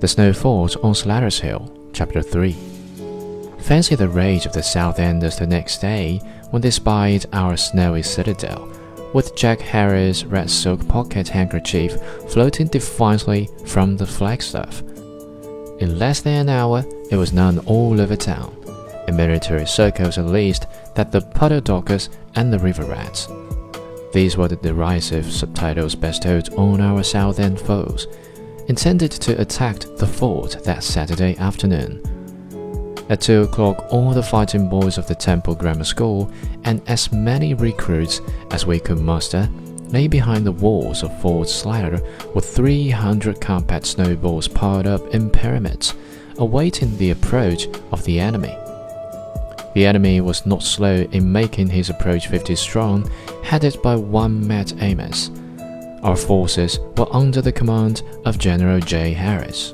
The Snow Fort on Slatter's Hill, Chapter 3. Fancy the rage of the Southenders the next day when they spied our snowy citadel, with Jack Harris' red silk pocket handkerchief floating defiantly from the flagstaff. In less than an hour, it was known all over town, in military circles at least, that the puddle dockers and the river rats. These were the derisive subtitles bestowed on our Southend foes, intended to attack the fort that Saturday afternoon. At two o'clock, all the fighting boys of the Temple Grammar School and as many recruits as we could muster lay behind the walls of Fort Slatter with 300 compact snowballs piled up in pyramids, awaiting the approach of the enemy. The enemy was not slow in making his approach 50 strong, headed by one Mat Ames. Our forces were under the command of General J. Harris.